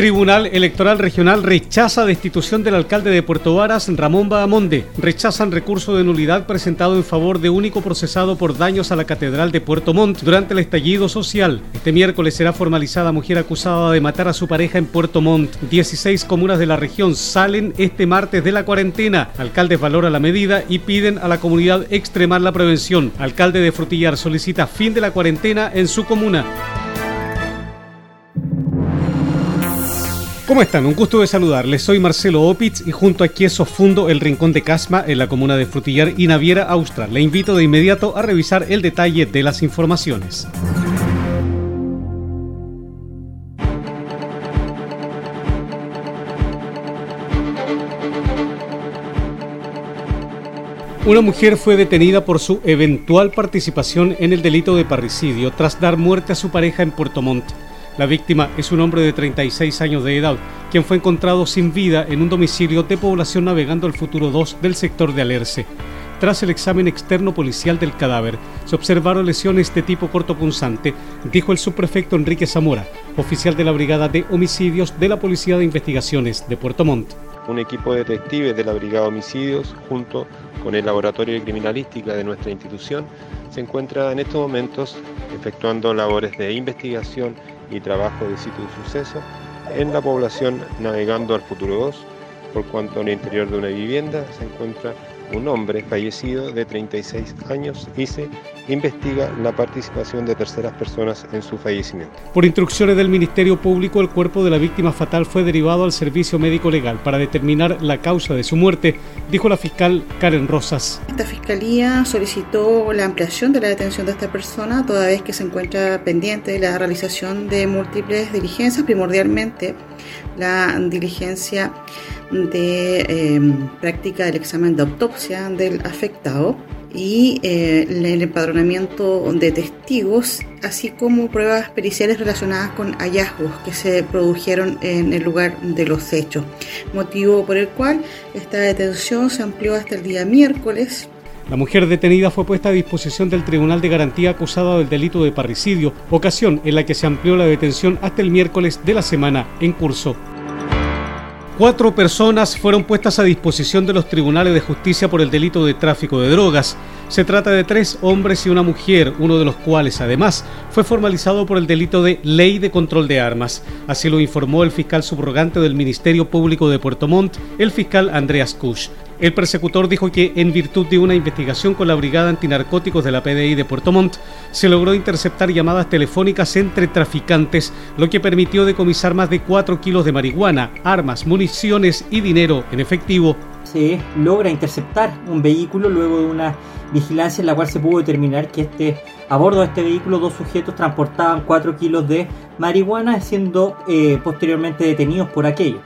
Tribunal Electoral Regional rechaza destitución del alcalde de Puerto Varas, Ramón Bahamonde. Rechazan recurso de nulidad presentado en favor de único procesado por daños a la Catedral de Puerto Montt durante el estallido social. Este miércoles será formalizada mujer acusada de matar a su pareja en Puerto Montt. 16 comunas de la región salen este martes de la cuarentena. Alcaldes valoran la medida y piden a la comunidad extremar la prevención. Alcalde de Frutillar solicita fin de la cuarentena en su comuna. ¿Cómo están? Un gusto de saludarles. Soy Marcelo Opitz y junto a Quieso fundo el Rincón de Casma en la comuna de Frutillar y Naviera, Austria. Le invito de inmediato a revisar el detalle de las informaciones. Una mujer fue detenida por su eventual participación en el delito de parricidio tras dar muerte a su pareja en Puerto Montt. La víctima es un hombre de 36 años de edad, quien fue encontrado sin vida en un domicilio de población navegando el futuro 2 del sector de Alerce. Tras el examen externo policial del cadáver, se observaron lesiones de tipo cortopunzante, dijo el subprefecto Enrique Zamora, oficial de la Brigada de Homicidios de la Policía de Investigaciones de Puerto Montt. Un equipo de detectives de la Brigada de Homicidios, junto con el Laboratorio de Criminalística de nuestra institución, se encuentra en estos momentos efectuando labores de investigación y trabajo de sitio de suceso en la población navegando al futuro 2, por cuanto en el interior de una vivienda se encuentra un hombre fallecido de 36 años y se investiga la participación de terceras personas en su fallecimiento. Por instrucciones del Ministerio Público, el cuerpo de la víctima fatal fue derivado al servicio médico legal para determinar la causa de su muerte, dijo la fiscal Karen Rosas. Esta fiscalía solicitó la ampliación de la detención de esta persona, toda vez que se encuentra pendiente de la realización de múltiples diligencias, primordialmente la diligencia de em, práctica del examen de autopsia del afectado y eh, el empadronamiento de testigos, así como pruebas periciales relacionadas con hallazgos que se produjeron en el lugar de los hechos, motivo por el cual esta detención se amplió hasta el día miércoles la mujer detenida fue puesta a disposición del Tribunal de Garantía acusada del delito de parricidio, ocasión en la que se amplió la detención hasta el miércoles de la semana en curso. Cuatro personas fueron puestas a disposición de los tribunales de justicia por el delito de tráfico de drogas. Se trata de tres hombres y una mujer, uno de los cuales además fue formalizado por el delito de ley de control de armas. Así lo informó el fiscal subrogante del Ministerio Público de Puerto Montt, el fiscal Andreas Kusch. El persecutor dijo que en virtud de una investigación con la Brigada Antinarcóticos de la PDI de Puerto Montt, se logró interceptar llamadas telefónicas entre traficantes, lo que permitió decomisar más de 4 kilos de marihuana, armas, municiones y dinero en efectivo. Se logra interceptar un vehículo luego de una vigilancia en la cual se pudo determinar que este, a bordo de este vehículo dos sujetos transportaban 4 kilos de marihuana, siendo eh, posteriormente detenidos por aquello.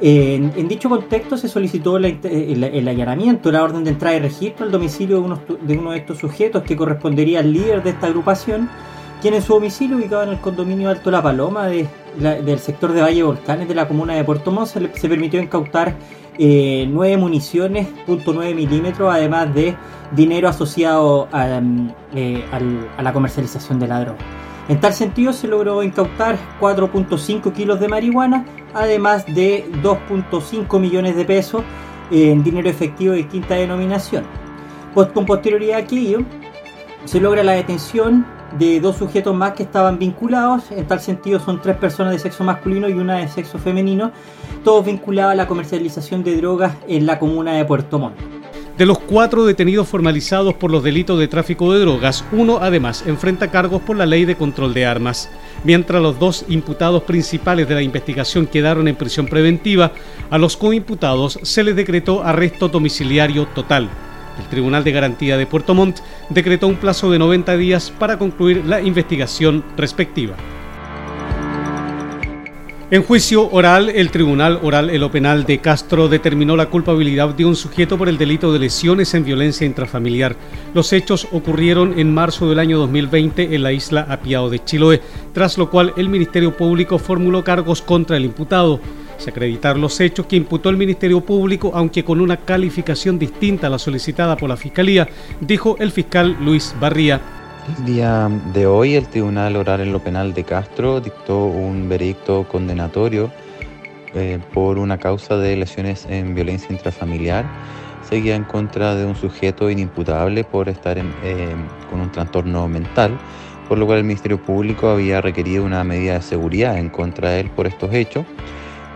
En, dicho contexto se solicitó el, allanamiento, la orden de entrada y registro al domicilio de uno, de uno de estos sujetos que correspondería al líder de esta agrupación, quien en su domicilio ubicado en el condominio Alto La Paloma del sector de Valle Volcanes de la comuna de Puerto Montt se, permitió incautar eh, nueve municiones .9 milímetros además de dinero asociado a, eh, a la comercialización de la. En tal sentido se logró incautar 4.5 kilos de marihuana, además de 2.5 millones de pesos en dinero efectivo de quinta denominación. Con posterioridad a aquello, se logra la detención de dos sujetos más que estaban vinculados, en tal sentido son tres personas de sexo masculino y una de sexo femenino, todos vinculados a la comercialización de drogas en la comuna de Puerto Montt. De los cuatro detenidos formalizados por los delitos de tráfico de drogas, uno además enfrenta cargos por la ley de control de armas. Mientras los dos imputados principales de la investigación quedaron en prisión preventiva, a los coimputados se les decretó arresto domiciliario total. El Tribunal de Garantía de Puerto Montt decretó un plazo de 90 días para concluir la investigación respectiva. En juicio oral, el Tribunal Oral en lo Penal de Castro determinó la culpabilidad de un sujeto por el delito de lesiones en violencia intrafamiliar. Los hechos ocurrieron en marzo del año 2020 en la isla Apiao de Chiloé, tras lo cual el Ministerio Público formuló cargos contra el imputado. Se acreditaron los hechos que imputó el Ministerio Público, aunque con una calificación distinta a la solicitada por la Fiscalía, dijo el fiscal Luis Barría. El día de hoy el Tribunal Oral en lo Penal de Castro dictó un veredicto condenatorio eh, por una causa de lesiones en violencia intrafamiliar. Seguía en contra de un sujeto inimputable por estar eh, con un trastorno mental, por lo cual el Ministerio Público había requerido una medida de seguridad en contra de él por estos hechos,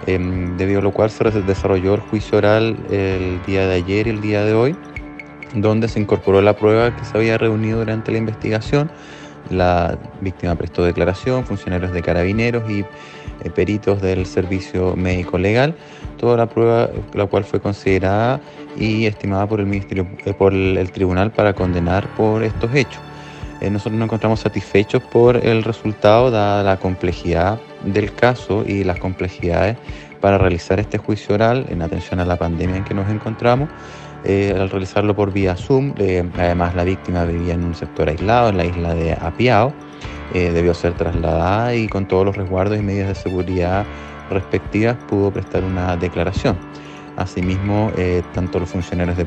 em, debido a lo cual se desarrolló el juicio oral el día de ayer y el día de hoy donde se incorporó la prueba que se había reunido durante la investigación. La víctima prestó declaración, funcionarios de carabineros y eh, peritos del servicio médico legal, toda la prueba la cual fue considerada y estimada por el ministerio, eh, por el tribunal para condenar por estos hechos. Eh, nosotros nos encontramos satisfechos por el resultado, dada la complejidad del caso y las complejidades para realizar este juicio oral en atención a la pandemia en que nos encontramos. Eh, al realizarlo por vía Zoom. Eh, además, la víctima vivía en un sector aislado, en la isla de Apiao. Eh, debió ser trasladada y con todos los resguardos y medidas de seguridad respectivas pudo prestar una declaración. Asimismo, tanto los funcionarios de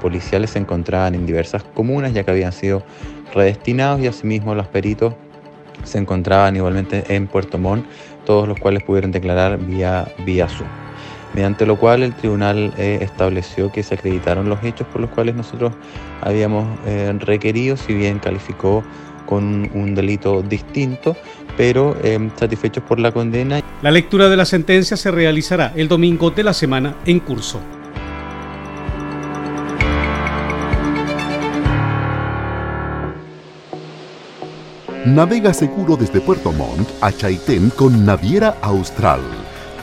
policiales se encontraban en diversas comunas ya que habían sido redestinados y asimismo los peritos se encontraban igualmente en Puerto Montt, todos los cuales pudieron declarar vía Zoom mediante lo cual el tribunal eh, estableció que se acreditaron los hechos por los cuales nosotros habíamos eh, requerido, si bien calificó con un delito distinto, pero eh, satisfechos por la condena. La lectura de la sentencia se realizará el domingo de la semana en curso. Navega seguro desde Puerto Montt a Chaitén con Naviera Austral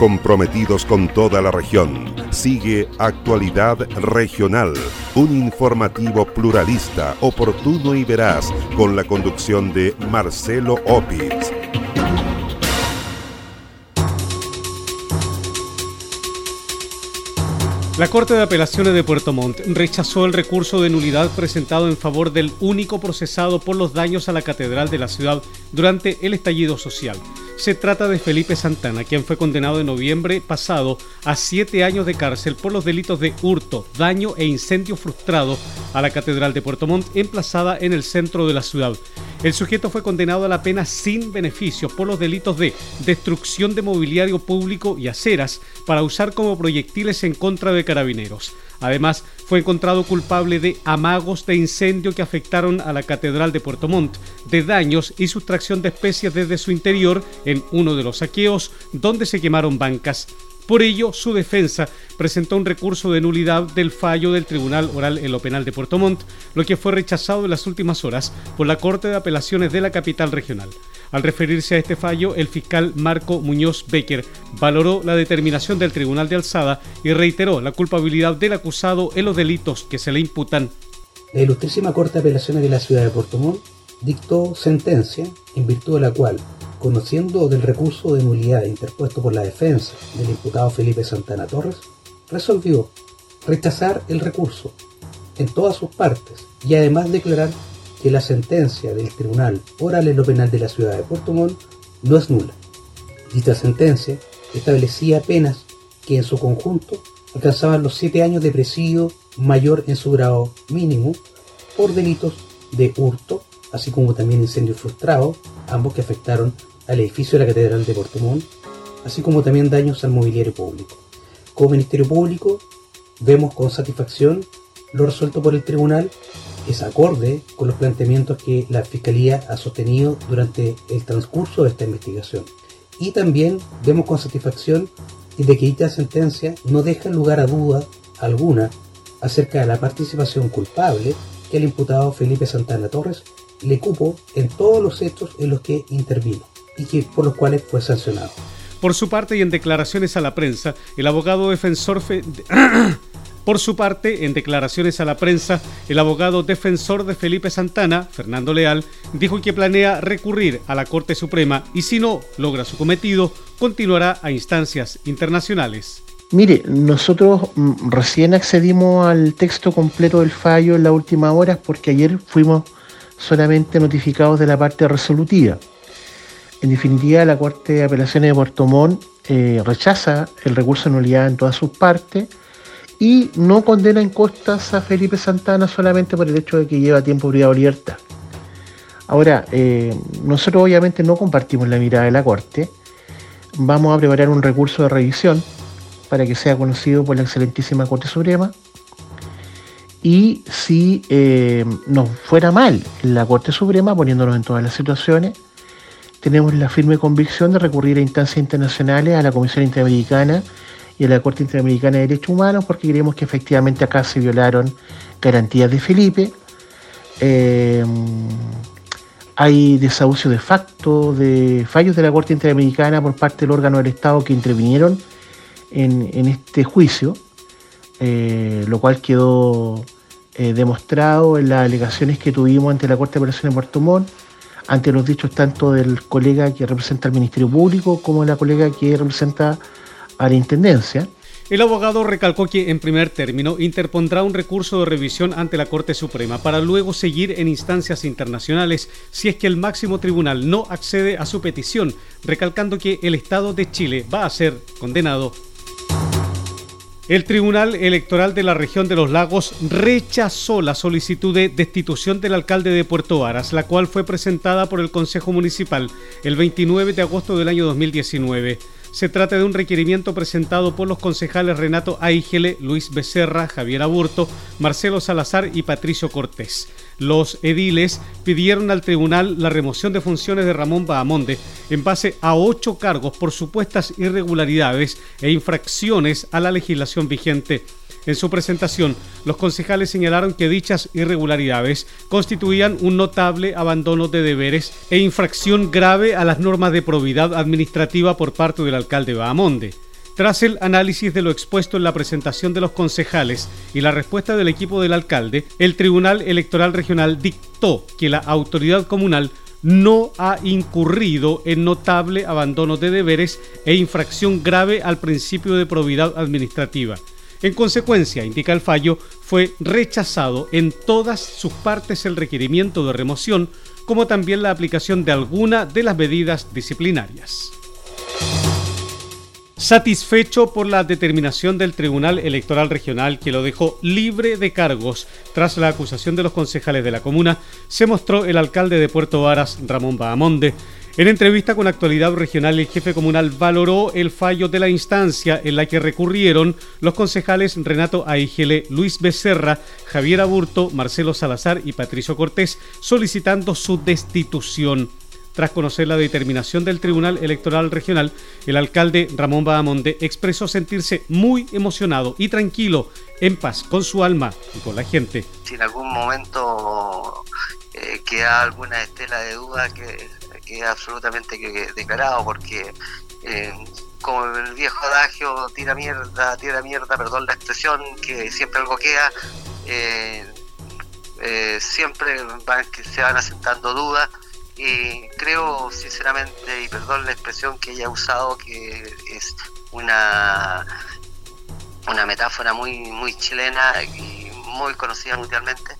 Comprometidos con toda la región. Sigue Actualidad Regional, un informativo pluralista, oportuno y veraz, con la conducción de Marcelo Opitz. La Corte de Apelaciones de Puerto Montt rechazó el recurso de nulidad presentado en favor del único procesado por los daños a la Catedral de la ciudad durante el estallido social. Se trata de Felipe Santana, quien fue condenado en noviembre pasado a siete años de cárcel por los delitos de hurto, daño e incendio frustrado a la Catedral de Puerto Montt, emplazada en el centro de la ciudad. El sujeto fue condenado a la pena sin beneficio por los delitos de destrucción de mobiliario público y aceras para usar como proyectiles en contra de carabineros. Además, fue encontrado culpable de amagos de incendio que afectaron a la Catedral de Puerto Montt, de daños y sustracción de especies desde su interior en uno de los saqueos donde se quemaron bancas. Por ello, su defensa presentó un recurso de nulidad del fallo del Tribunal Oral en lo Penal de Puerto Montt, lo que fue rechazado en las últimas horas por la Corte de Apelaciones de la capital regional. Al referirse a este fallo, el fiscal Marco Muñoz Becker valoró la determinación del Tribunal de Alzada y reiteró la culpabilidad del acusado en los delitos que se le imputan. La Ilustrísima Corte de Apelaciones de la Ciudad de Puerto Montt dictó sentencia en virtud de la cual, conociendo del recurso de nulidad interpuesto por la defensa del imputado Felipe Santana Torres, resolvió rechazar el recurso en todas sus partes y además declarar que la sentencia del Tribunal Oral en lo Penal de la Ciudad de Puerto Montt no es nula. Dicha sentencia establecía penas que en su conjunto alcanzaban los siete años de presidio mayor en su grado mínimo por delitos de hurto, así como también incendio frustrado, ambos que afectaron al edificio de la Catedral de Portomón, así como también daños al mobiliario público. Como Ministerio Público, vemos con satisfacción lo resuelto por el Tribunal, es acorde con los planteamientos que la Fiscalía ha sostenido durante el transcurso de esta investigación. Y también vemos con satisfacción de que esta sentencia no deja lugar a duda alguna acerca de la participación culpable que el imputado Felipe Santana Torres le cupo en todos los hechos en los que intervino y que, por los cuales fue sancionado. Por su parte y en declaraciones a la prensa, el abogado defensor Por su parte, en declaraciones a la prensa, el abogado defensor de Felipe Santana, Fernando Leal, dijo que planea recurrir a la Corte Suprema y si no logra su cometido, continuará a instancias internacionales. Mire, nosotros mm, recién accedimos al texto completo del fallo en las últimas horas porque ayer fuimos solamente notificados de la parte resolutiva. En definitiva, la Corte de Apelaciones de Puerto Montt eh, rechaza el recurso de nulidad en todas sus partes y no condena en costas a Felipe Santana solamente por el hecho de que lleva tiempo privado de libertad. Ahora, eh, nosotros obviamente no compartimos la mirada de la Corte. Vamos a preparar un recurso de revisión para que sea conocido por la excelentísima Corte Suprema. Y si eh, nos fuera mal la Corte Suprema, poniéndonos en todas las situaciones, tenemos la firme convicción de recurrir a instancias internacionales, a la Comisión Interamericana y a la Corte Interamericana de Derechos Humanos, porque creemos que efectivamente acá se violaron garantías de Felipe. Eh, hay desahucio de facto, de fallos de la Corte Interamericana por parte del órgano del Estado que intervinieron en, este juicio, eh, lo cual quedó eh, demostrado en las alegaciones que tuvimos ante la Corte de Operaciones de Puerto Montt, ante los dichos tanto del colega que representa al Ministerio Público como la colega que representa a la Intendencia. El abogado recalcó que, en primer término, interpondrá un recurso de revisión ante la Corte Suprema para luego seguir en instancias internacionales si es que el máximo tribunal no accede a su petición, recalcando que el Estado de Chile va a ser condenado el Tribunal Electoral de la región de los lagos rechazó la solicitud de destitución del alcalde de Puerto Varas, la cual fue presentada por el Consejo Municipal el 29 de agosto del año 2019. Se trata de un requerimiento presentado por los concejales Renato Aigele, Luis Becerra, Javier Aburto, Marcelo Salazar y Patricio Cortés. Los ediles pidieron al tribunal la remoción de funciones de Ramón Bahamonde en base a ocho cargos por supuestas irregularidades e infracciones a la legislación vigente. En su presentación, los concejales señalaron que dichas irregularidades constituían un notable abandono de deberes e infracción grave a las normas de probidad administrativa por parte del alcalde Bahamonde. Tras el análisis de lo expuesto en la presentación de los concejales y la respuesta del equipo del alcalde, el Tribunal Electoral Regional dictó que la autoridad comunal no ha incurrido en notable abandono de deberes e infracción grave al principio de probidad administrativa. En consecuencia, indica el fallo, fue rechazado en todas sus partes el requerimiento de remoción, como también la aplicación de alguna de las medidas disciplinarias. Satisfecho por la determinación del Tribunal Electoral Regional que lo dejó libre de cargos tras la acusación de los concejales de la comuna, se mostró el alcalde de Puerto Varas, Ramón Bahamonde, en entrevista con Actualidad Regional, el jefe comunal valoró el fallo de la instancia en la que recurrieron los concejales Renato Aigele, Luis Becerra, Javier Aburto, Marcelo Salazar y Patricio Cortés, solicitando su destitución. Tras conocer la determinación del Tribunal Electoral Regional, el alcalde Ramón Bahamonde expresó sentirse muy emocionado y tranquilo, en paz con su alma y con la gente. Si en algún momento eh, queda alguna estela de duda que queda absolutamente declarado porque eh, como el viejo adagio tira mierda, tira mierda, perdón la expresión, que siempre algo queda, eh, eh, siempre van, que se van asentando dudas y creo sinceramente, y perdón la expresión que ella ha usado, que es una una metáfora muy muy chilena y muy conocida mundialmente,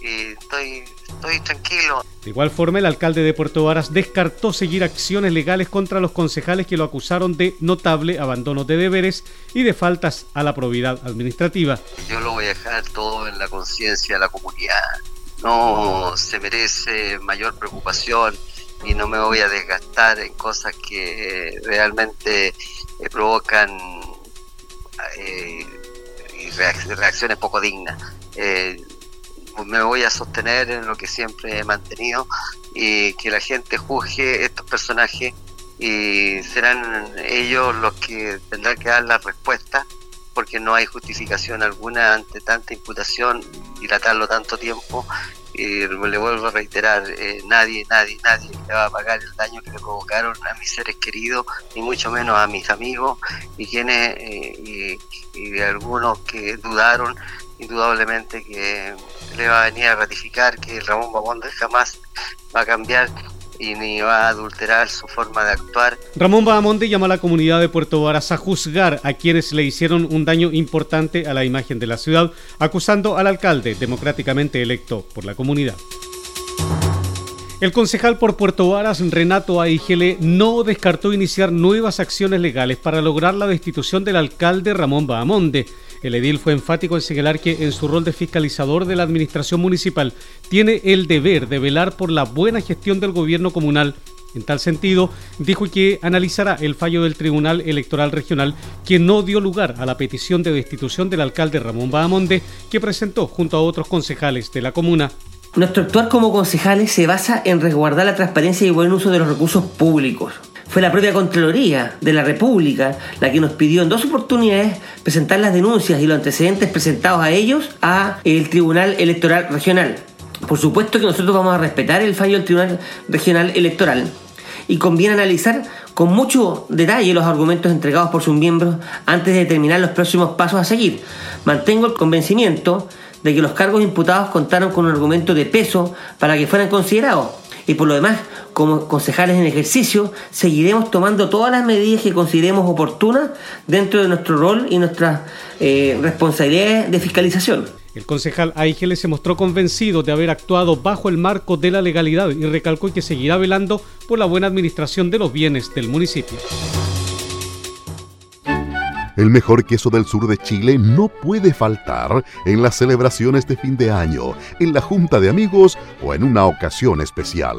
y estoy, estoy tranquilo. De igual forma, el alcalde de Puerto Varas descartó seguir acciones legales contra los concejales que lo acusaron de notable abandono de deberes y de faltas a la probidad administrativa. Yo lo voy a dejar todo en la conciencia de la comunidad. No se merece mayor preocupación y no me voy a desgastar en cosas que realmente eh, provocan eh, reacciones poco dignas. Eh, me voy a sostener en lo que siempre he mantenido y que la gente juzgue estos personajes y serán ellos los que tendrán que dar la respuesta porque no hay justificación alguna ante tanta imputación, dilatarlo tanto tiempo y le vuelvo a reiterar, eh, nadie, nadie, nadie le va a pagar el daño que le provocaron a mis seres queridos, ni mucho menos a mis amigos, y quienes, eh, y, algunos que dudaron, indudablemente que le va a venir a ratificar que Ramón Bamonde jamás va a cambiar y ni va a adulterar su forma de actuar. Ramón Bahamonde llama a la comunidad de Puerto Varas a juzgar a quienes le hicieron un daño importante a la imagen de la ciudad, acusando al alcalde democráticamente electo por la comunidad. El concejal por Puerto Varas, Renato Aigele, no descartó iniciar nuevas acciones legales para lograr la destitución del alcalde Ramón Bahamonde. El edil fue enfático en señalar que en su rol de fiscalizador de la administración municipal tiene el deber de velar por la buena gestión del gobierno comunal. En tal sentido, dijo que analizará el fallo del Tribunal Electoral Regional que no dio lugar a la petición de destitución del alcalde Ramón Bahamonde que presentó junto a otros concejales de la comuna. Nuestro actuar como concejales se basa en resguardar la transparencia y buen uso de los recursos públicos. Fue la propia Contraloría de la República la que nos pidió en dos oportunidades presentar las denuncias y los antecedentes presentados a ellos a el Tribunal Electoral Regional. Por supuesto que nosotros vamos a respetar el fallo del Tribunal Regional Electoral y conviene analizar con mucho detalle los argumentos entregados por sus miembros antes de determinar los próximos pasos a seguir. Mantengo el convencimiento de que los cargos imputados contaron con un argumento de peso para que fueran considerados y por lo demás como concejales en ejercicio, seguiremos tomando todas las medidas que consideremos oportunas dentro de nuestro rol y nuestras eh, responsabilidades de fiscalización. El concejal Aigele se mostró convencido de haber actuado bajo el marco de la legalidad y recalcó que seguirá velando por la buena administración de los bienes del municipio. El mejor queso del sur de Chile no puede faltar en las celebraciones de fin de año, en la junta de amigos o en una ocasión especial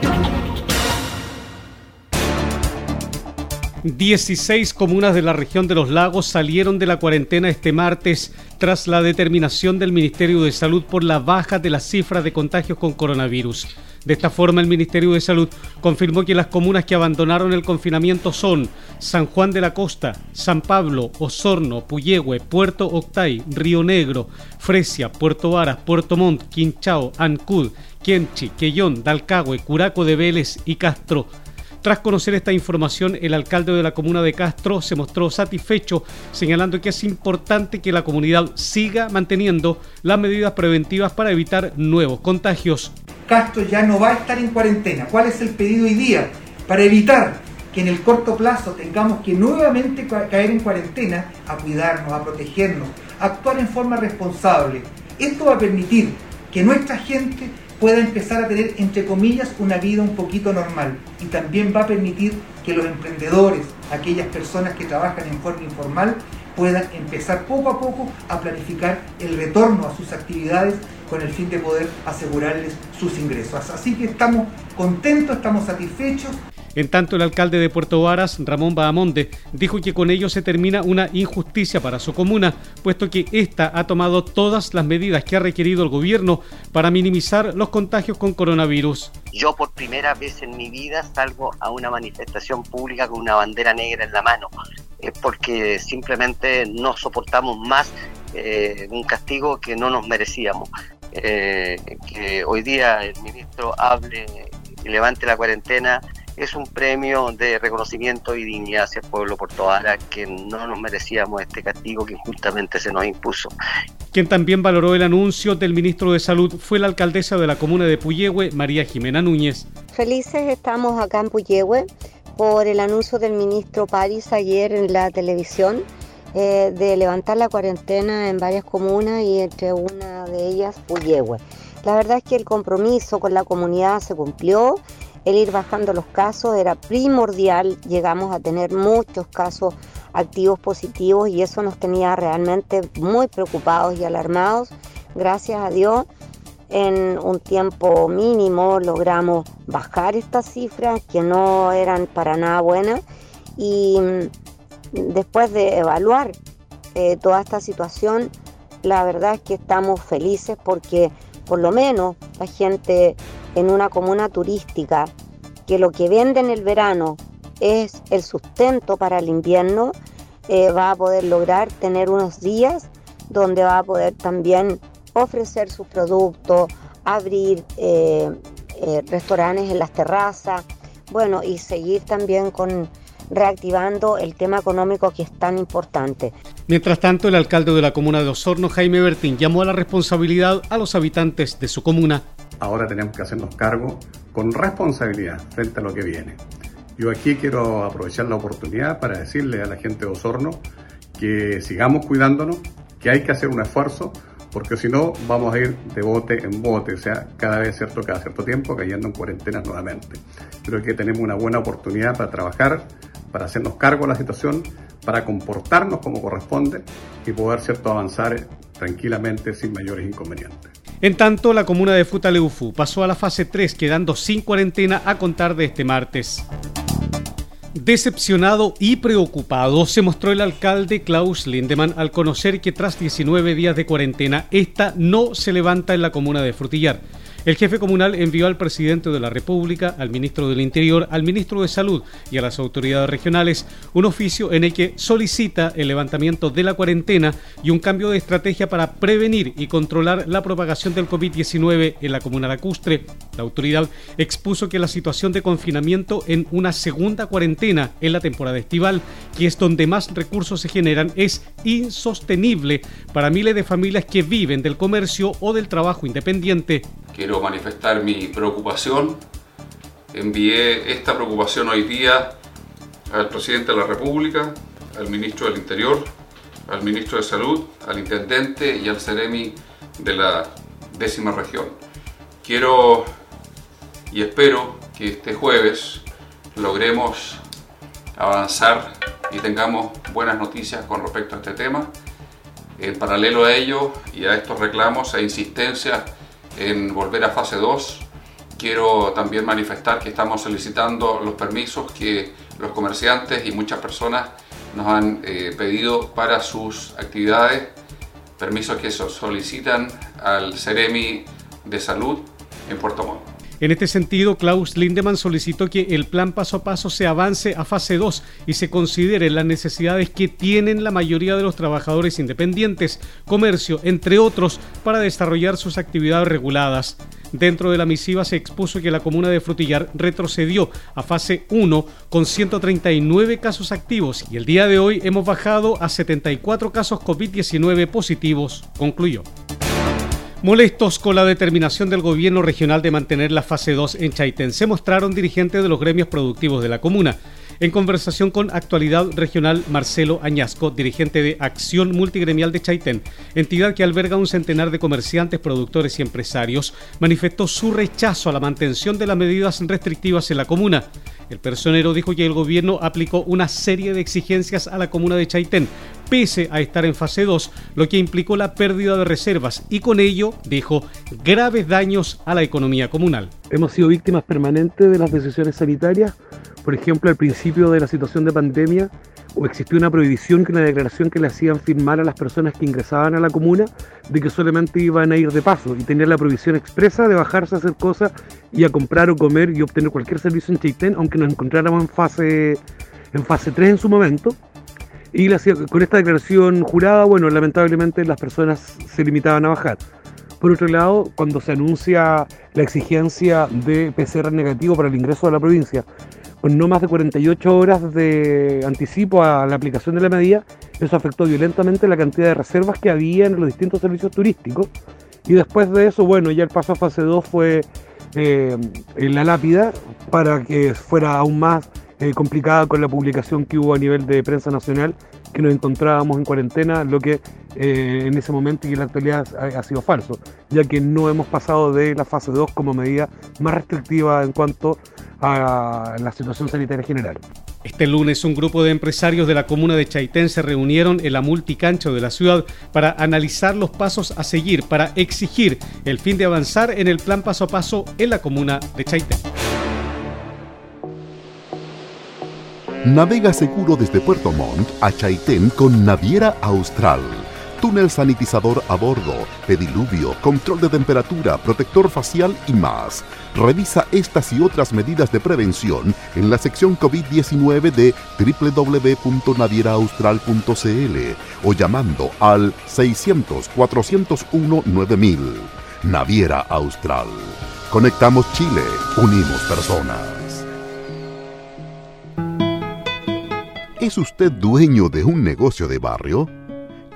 16 comunas de la región de los lagos salieron de la cuarentena este martes tras la determinación del Ministerio de Salud por la baja de las cifras de contagios con coronavirus. De esta forma, el Ministerio de Salud confirmó que las comunas que abandonaron el confinamiento son San Juan de la Costa, San Pablo, Osorno, Puyehue, Puerto Octay, Río Negro, Fresia, Puerto Varas, Puerto Montt, Quinchao, Ancud, Quienchi, Quellón, Dalcagüe, Curaco de Vélez y Castro. Tras conocer esta información, el alcalde de la comuna de Castro se mostró satisfecho, señalando que es importante que la comunidad siga manteniendo las medidas preventivas para evitar nuevos contagios. Castro ya no va a estar en cuarentena. ¿Cuál es el pedido hoy día? Para evitar que en el corto plazo tengamos que nuevamente caer en cuarentena, a cuidarnos, a protegernos, a actuar en forma responsable. Esto va a permitir que nuestra gente pueda empezar a tener, entre comillas, una vida un poquito normal. Y también va a permitir que los emprendedores, aquellas personas que trabajan en forma informal, puedan empezar poco a poco a planificar el retorno a sus actividades con el fin de poder asegurarles sus ingresos. Así que estamos contentos, estamos satisfechos en tanto, el alcalde de Puerto Varas, Ramón Bahamonde, dijo que con ello se termina una injusticia para su comuna, puesto que ésta ha tomado todas las medidas que ha requerido el gobierno para minimizar los contagios con coronavirus. Yo por primera vez en mi vida salgo a una manifestación pública con una bandera negra en la mano, es porque simplemente no soportamos más eh, un castigo que no nos merecíamos. Eh, que hoy día el ministro hable y levante la cuarentena es un premio de reconocimiento y dignidad hacia el pueblo portoara que no nos merecíamos este castigo que injustamente se nos impuso. Quien también valoró el anuncio del ministro de Salud fue la alcaldesa de la comuna de Puyehue, María Jimena Núñez. Felices estamos acá en Puyehue por el anuncio del ministro París ayer en la televisión eh, de levantar la cuarentena en varias comunas y entre una de ellas Puyehue. La verdad es que el compromiso con la comunidad se cumplió el ir bajando los casos era primordial, llegamos a tener muchos casos activos positivos y eso nos tenía realmente muy preocupados y alarmados. Gracias a Dios, en un tiempo mínimo logramos bajar estas cifras que no eran para nada buenas y mm, después de evaluar eh, toda esta situación, la verdad es que estamos felices porque por lo menos la gente en una comuna turística que lo que vende en el verano es el sustento para el invierno, eh, va a poder lograr tener unos días donde va a poder también ofrecer sus productos, abrir eh, eh, restaurantes en las terrazas, bueno, y seguir también con reactivando el tema económico que es tan importante. Mientras tanto, el alcalde de la comuna de Osorno, Jaime Bertín, llamó a la responsabilidad a los habitantes de su comuna ahora tenemos que hacernos cargo con responsabilidad frente a lo que viene. Yo aquí quiero aprovechar la oportunidad para decirle a la gente de Osorno que sigamos cuidándonos, que hay que hacer un esfuerzo, porque si no vamos a ir de bote en bote, o sea, cada vez cierto, cada cierto tiempo cayendo en cuarentena nuevamente. Creo que tenemos una buena oportunidad para trabajar, para hacernos cargo de la situación, para comportarnos como corresponde y poder cierto avanzar tranquilamente sin mayores inconvenientes. En tanto, la comuna de Futaleufu pasó a la fase 3, quedando sin cuarentena a contar de este martes. Decepcionado y preocupado se mostró el alcalde Klaus Lindemann al conocer que tras 19 días de cuarentena, esta no se levanta en la comuna de Frutillar. El jefe comunal envió al presidente de la República, al ministro del Interior, al ministro de Salud y a las autoridades regionales un oficio en el que solicita el levantamiento de la cuarentena y un cambio de estrategia para prevenir y controlar la propagación del COVID-19 en la comuna lacustre. La autoridad expuso que la situación de confinamiento en una segunda cuarentena en la temporada estival, que es donde más recursos se generan, es insostenible para miles de familias que viven del comercio o del trabajo independiente manifestar mi preocupación. Envié esta preocupación hoy día al presidente de la República, al ministro del Interior, al ministro de Salud, al intendente y al Ceremi de la décima región. Quiero y espero que este jueves logremos avanzar y tengamos buenas noticias con respecto a este tema. En paralelo a ello y a estos reclamos e insistencias en volver a fase 2. Quiero también manifestar que estamos solicitando los permisos que los comerciantes y muchas personas nos han eh, pedido para sus actividades, permisos que solicitan al Ceremi de Salud en Puerto Montt. En este sentido, Klaus Lindemann solicitó que el plan paso a paso se avance a fase 2 y se considere las necesidades que tienen la mayoría de los trabajadores independientes, comercio, entre otros, para desarrollar sus actividades reguladas. Dentro de la misiva se expuso que la comuna de Frutillar retrocedió a fase 1 con 139 casos activos y el día de hoy hemos bajado a 74 casos COVID-19 positivos, concluyó. Molestos con la determinación del gobierno regional de mantener la fase 2 en Chaitén, se mostraron dirigentes de los gremios productivos de la comuna. En conversación con Actualidad Regional, Marcelo Añasco, dirigente de Acción Multigremial de Chaitén, entidad que alberga un centenar de comerciantes, productores y empresarios, manifestó su rechazo a la mantención de las medidas restrictivas en la comuna. El personero dijo que el gobierno aplicó una serie de exigencias a la comuna de Chaitén, pese a estar en fase 2, lo que implicó la pérdida de reservas y con ello, dijo, graves daños a la economía comunal. Hemos sido víctimas permanentes de las decisiones sanitarias. Por ejemplo, al principio de la situación de pandemia, existió una prohibición, que una declaración que le hacían firmar a las personas que ingresaban a la comuna de que solamente iban a ir de paso y tenían la prohibición expresa de bajarse a hacer cosas y a comprar o comer y obtener cualquier servicio en Chaitén, aunque nos encontráramos en fase, en fase 3 en su momento. Y con esta declaración jurada, bueno, lamentablemente las personas se limitaban a bajar. Por otro lado, cuando se anuncia la exigencia de PCR negativo para el ingreso a la provincia, con no más de 48 horas de anticipo a la aplicación de la medida, eso afectó violentamente la cantidad de reservas que había en los distintos servicios turísticos. Y después de eso, bueno, ya el paso a fase 2 fue eh, en la lápida para que fuera aún más eh, complicada con la publicación que hubo a nivel de prensa nacional, que nos encontrábamos en cuarentena, lo que eh, en ese momento y en la actualidad ha, ha, sido falso, ya que no hemos pasado de la fase 2 como medida más restrictiva en cuanto a la situación sanitaria general. Este lunes un grupo de empresarios de la comuna de Chaitén se reunieron en la multicancho de la ciudad para analizar los pasos a seguir para exigir el fin de avanzar en el plan paso a paso en la comuna de Chaitén. Navega seguro desde Puerto Montt a Chaitén con Naviera Austral túnel sanitizador a bordo, pediluvio, control de temperatura, protector facial y más. Revisa estas y otras medidas de prevención en la sección COVID-19 de www.navieraaustral.cl o llamando al 600-401-9000. Naviera Austral. Conectamos Chile, unimos personas. ¿Es usted dueño de un negocio de barrio?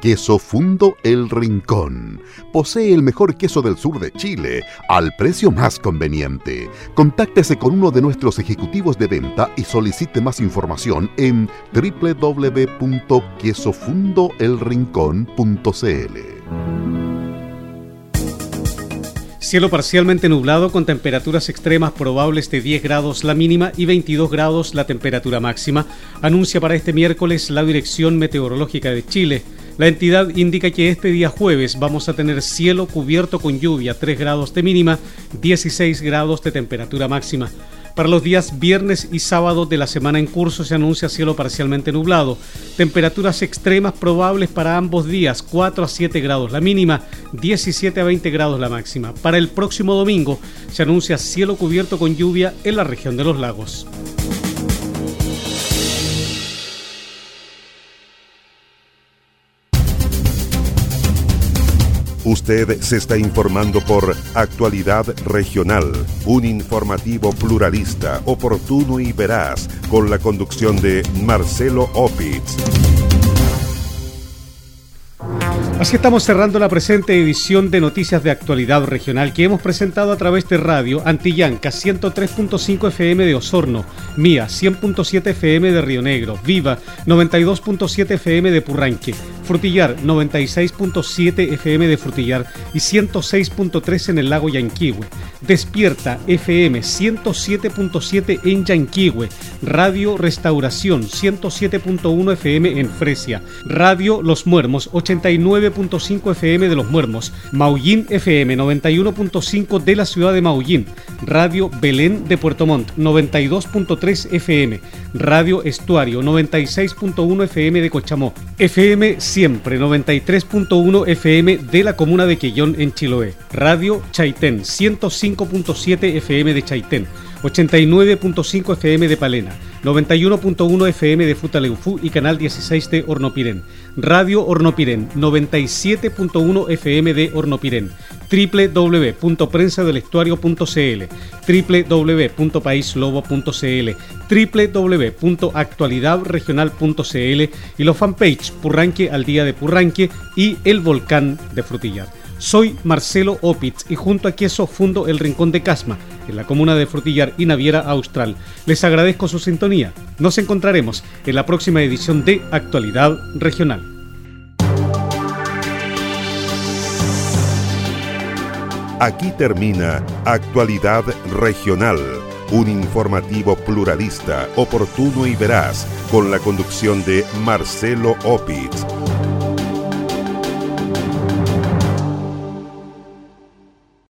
Queso Fundo El Rincón. Posee el mejor queso del sur de Chile al precio más conveniente. Contáctese con uno de nuestros ejecutivos de venta y solicite más información en www.quesofundoelrincón.cl. Cielo parcialmente nublado con temperaturas extremas probables de 10 grados la mínima y 22 grados la temperatura máxima, anuncia para este miércoles la Dirección Meteorológica de Chile. La entidad indica que este día jueves vamos a tener cielo cubierto con lluvia, 3 grados de mínima, 16 grados de temperatura máxima. Para los días viernes y sábado de la semana en curso se anuncia cielo parcialmente nublado. Temperaturas extremas probables para ambos días, 4 a 7 grados la mínima, 17 a 20 grados la máxima. Para el próximo domingo se anuncia cielo cubierto con lluvia en la región de los lagos. Usted se está informando por Actualidad Regional, un informativo pluralista, oportuno y veraz, con la conducción de Marcelo Opitz. Así estamos cerrando la presente edición de Noticias de Actualidad Regional que hemos presentado a través de radio Antillanca 103.5 FM de Osorno, Mía 100.7 FM de Río Negro, Viva 92.7 FM de Purranque, Frutillar 96.7 FM de Frutillar y 106.3 en el lago Yanquihue. Despierta FM 107.7 en Yanquihue, Radio Restauración 107.1 FM en Fresia, Radio Los Muermos 89.5 FM de Los Muermos, Maullín FM 91.5 de la ciudad de Maullín, Radio Belén de Puerto Montt 92.3 FM, Radio Estuario 96.1 FM de Cochamó, FM Siempre 93.1 FM de la comuna de Quillón en Chiloé, Radio Chaitén 105.7 FM de Chaitén, 89.5 FM de Palena, 91.1 FM de Futaleufú y Canal 16 de Hornopirén, Radio Hornopirén 97.1 FM de Hornopirén, www.prensadelestuario.cl, www.paislobo.cl, www.actualidadregional.cl y los fanpage Purranque al día de Purranque y El Volcán de Frutillar. Soy Marcelo Opitz y junto a Queso fundo el Rincón de Casma, en la comuna de Frutillar y Naviera Austral. Les agradezco su sintonía. Nos encontraremos en la próxima edición de Actualidad Regional. Aquí termina Actualidad Regional, un informativo pluralista, oportuno y veraz, con la conducción de Marcelo Opitz